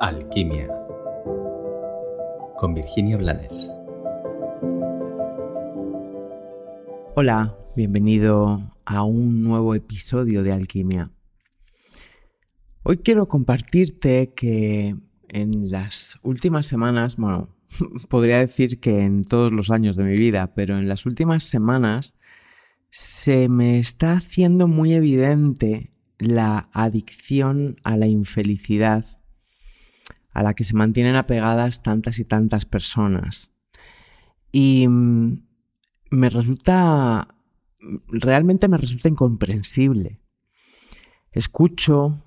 Alquimia con Virginia Blanes. Hola, bienvenido a un nuevo episodio de Alquimia. Hoy quiero compartirte que en las últimas semanas, bueno, podría decir que en todos los años de mi vida, pero en las últimas semanas se me está haciendo muy evidente la adicción a la infelicidad a la que se mantienen apegadas tantas y tantas personas. Y mm, me resulta, realmente me resulta incomprensible. Escucho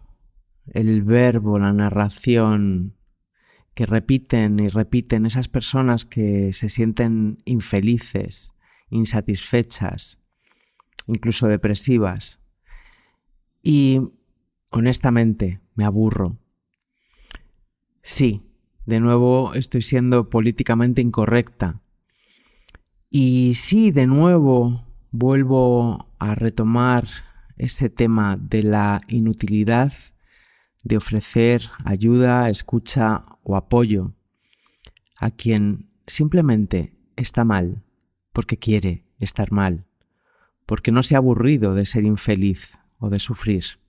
el verbo, la narración que repiten y repiten esas personas que se sienten infelices, insatisfechas, incluso depresivas. Y honestamente me aburro. Sí, de nuevo estoy siendo políticamente incorrecta. Y sí, de nuevo vuelvo a retomar ese tema de la inutilidad de ofrecer ayuda, escucha o apoyo a quien simplemente está mal porque quiere estar mal, porque no se ha aburrido de ser infeliz o de sufrir.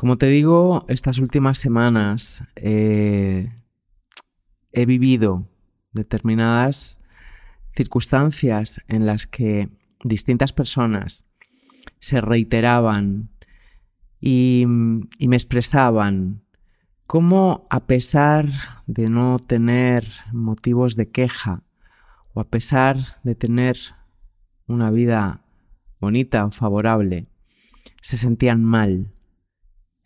Como te digo, estas últimas semanas eh, he vivido determinadas circunstancias en las que distintas personas se reiteraban y, y me expresaban cómo a pesar de no tener motivos de queja o a pesar de tener una vida bonita o favorable, se sentían mal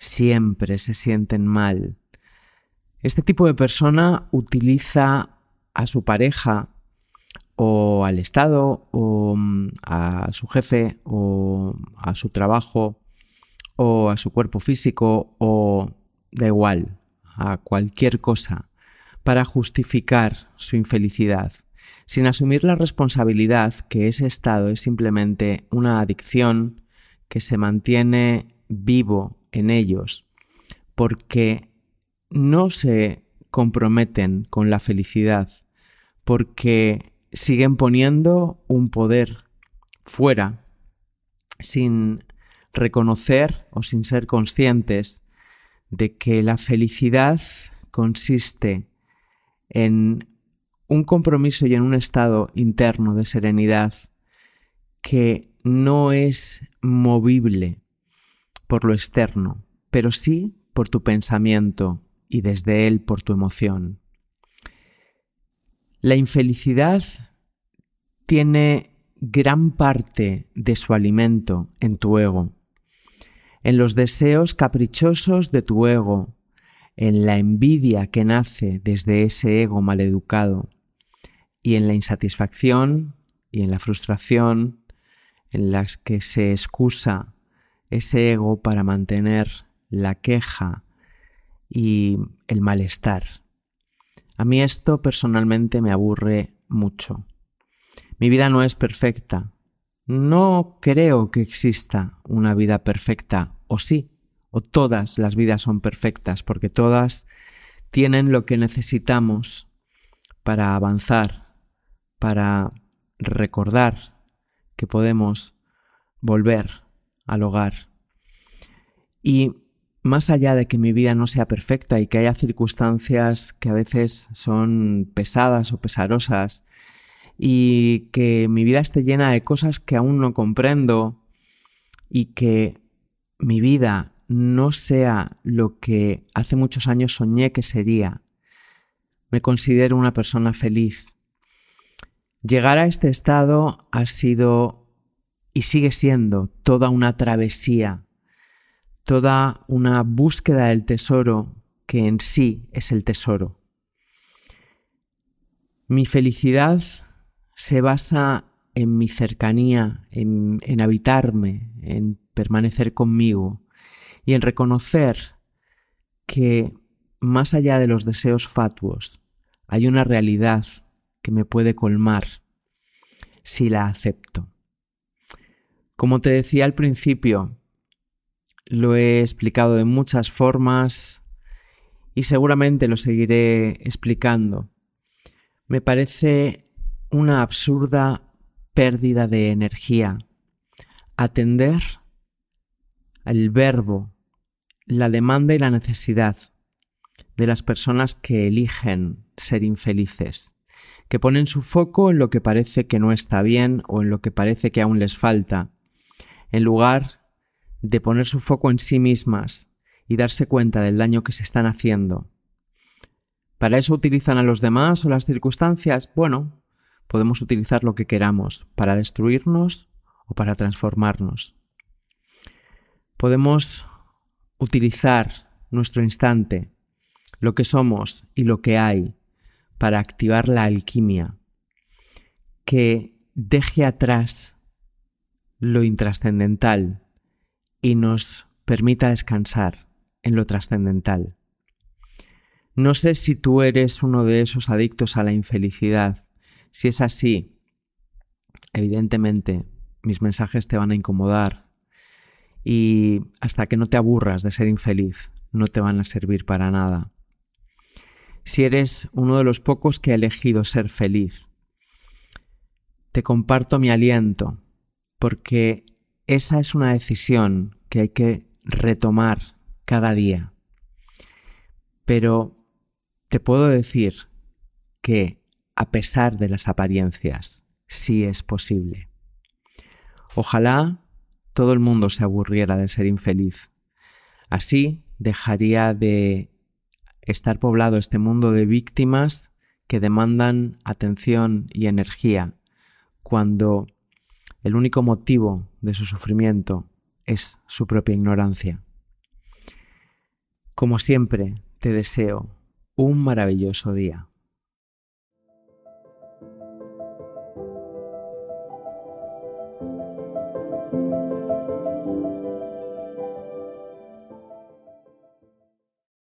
siempre se sienten mal. Este tipo de persona utiliza a su pareja o al Estado o mm, a su jefe o a su trabajo o a su cuerpo físico o da igual, a cualquier cosa para justificar su infelicidad, sin asumir la responsabilidad que ese estado es simplemente una adicción que se mantiene vivo en ellos porque no se comprometen con la felicidad, porque siguen poniendo un poder fuera sin reconocer o sin ser conscientes de que la felicidad consiste en un compromiso y en un estado interno de serenidad que no es movible por lo externo, pero sí por tu pensamiento y desde él por tu emoción. La infelicidad tiene gran parte de su alimento en tu ego, en los deseos caprichosos de tu ego, en la envidia que nace desde ese ego maleducado y en la insatisfacción y en la frustración en las que se excusa ese ego para mantener la queja y el malestar. A mí esto personalmente me aburre mucho. Mi vida no es perfecta. No creo que exista una vida perfecta, o sí, o todas las vidas son perfectas, porque todas tienen lo que necesitamos para avanzar, para recordar que podemos volver al hogar. Y más allá de que mi vida no sea perfecta y que haya circunstancias que a veces son pesadas o pesarosas y que mi vida esté llena de cosas que aún no comprendo y que mi vida no sea lo que hace muchos años soñé que sería, me considero una persona feliz. Llegar a este estado ha sido y sigue siendo toda una travesía, toda una búsqueda del tesoro que en sí es el tesoro. Mi felicidad se basa en mi cercanía, en, en, habitarme, en permanecer conmigo y en reconocer que más allá de los deseos fatuos hay una realidad que me puede colmar si la acepto. Como te decía al principio, lo he explicado de muchas formas y seguramente lo seguiré explicando. Me parece una absurda pérdida de energía atender al verbo, la demanda y la necesidad de las personas que eligen ser infelices, que ponen su foco en lo que parece que no está bien o en lo que parece que aún les falta, en lugar de poner su foco en sí mismas y darse cuenta del daño que se están haciendo. ¿Para eso utilizan a los demás o las circunstancias? Bueno, podemos utilizar lo que queramos, para destruirnos o para transformarnos. Podemos utilizar nuestro instante, lo que somos y lo que hay, para activar la alquimia, que deje atrás lo intrascendental y nos permita descansar en lo trascendental. No sé si tú eres uno de esos adictos a la infelicidad. Si es así, evidentemente mis mensajes te van a incomodar y hasta que no te aburras de ser infeliz, no te van a servir para nada. Si eres uno de los pocos que ha elegido ser feliz, te comparto mi aliento, porque esa es una decisión que hay que retomar cada día. Pero te puedo decir que a pesar de las apariencias, sí es posible. Ojalá todo el mundo se aburriera de ser infeliz. Así dejaría de estar poblado este mundo de víctimas que demandan atención y energía cuando el único motivo de su sufrimiento es su propia ignorancia. Como siempre, te deseo un maravilloso día.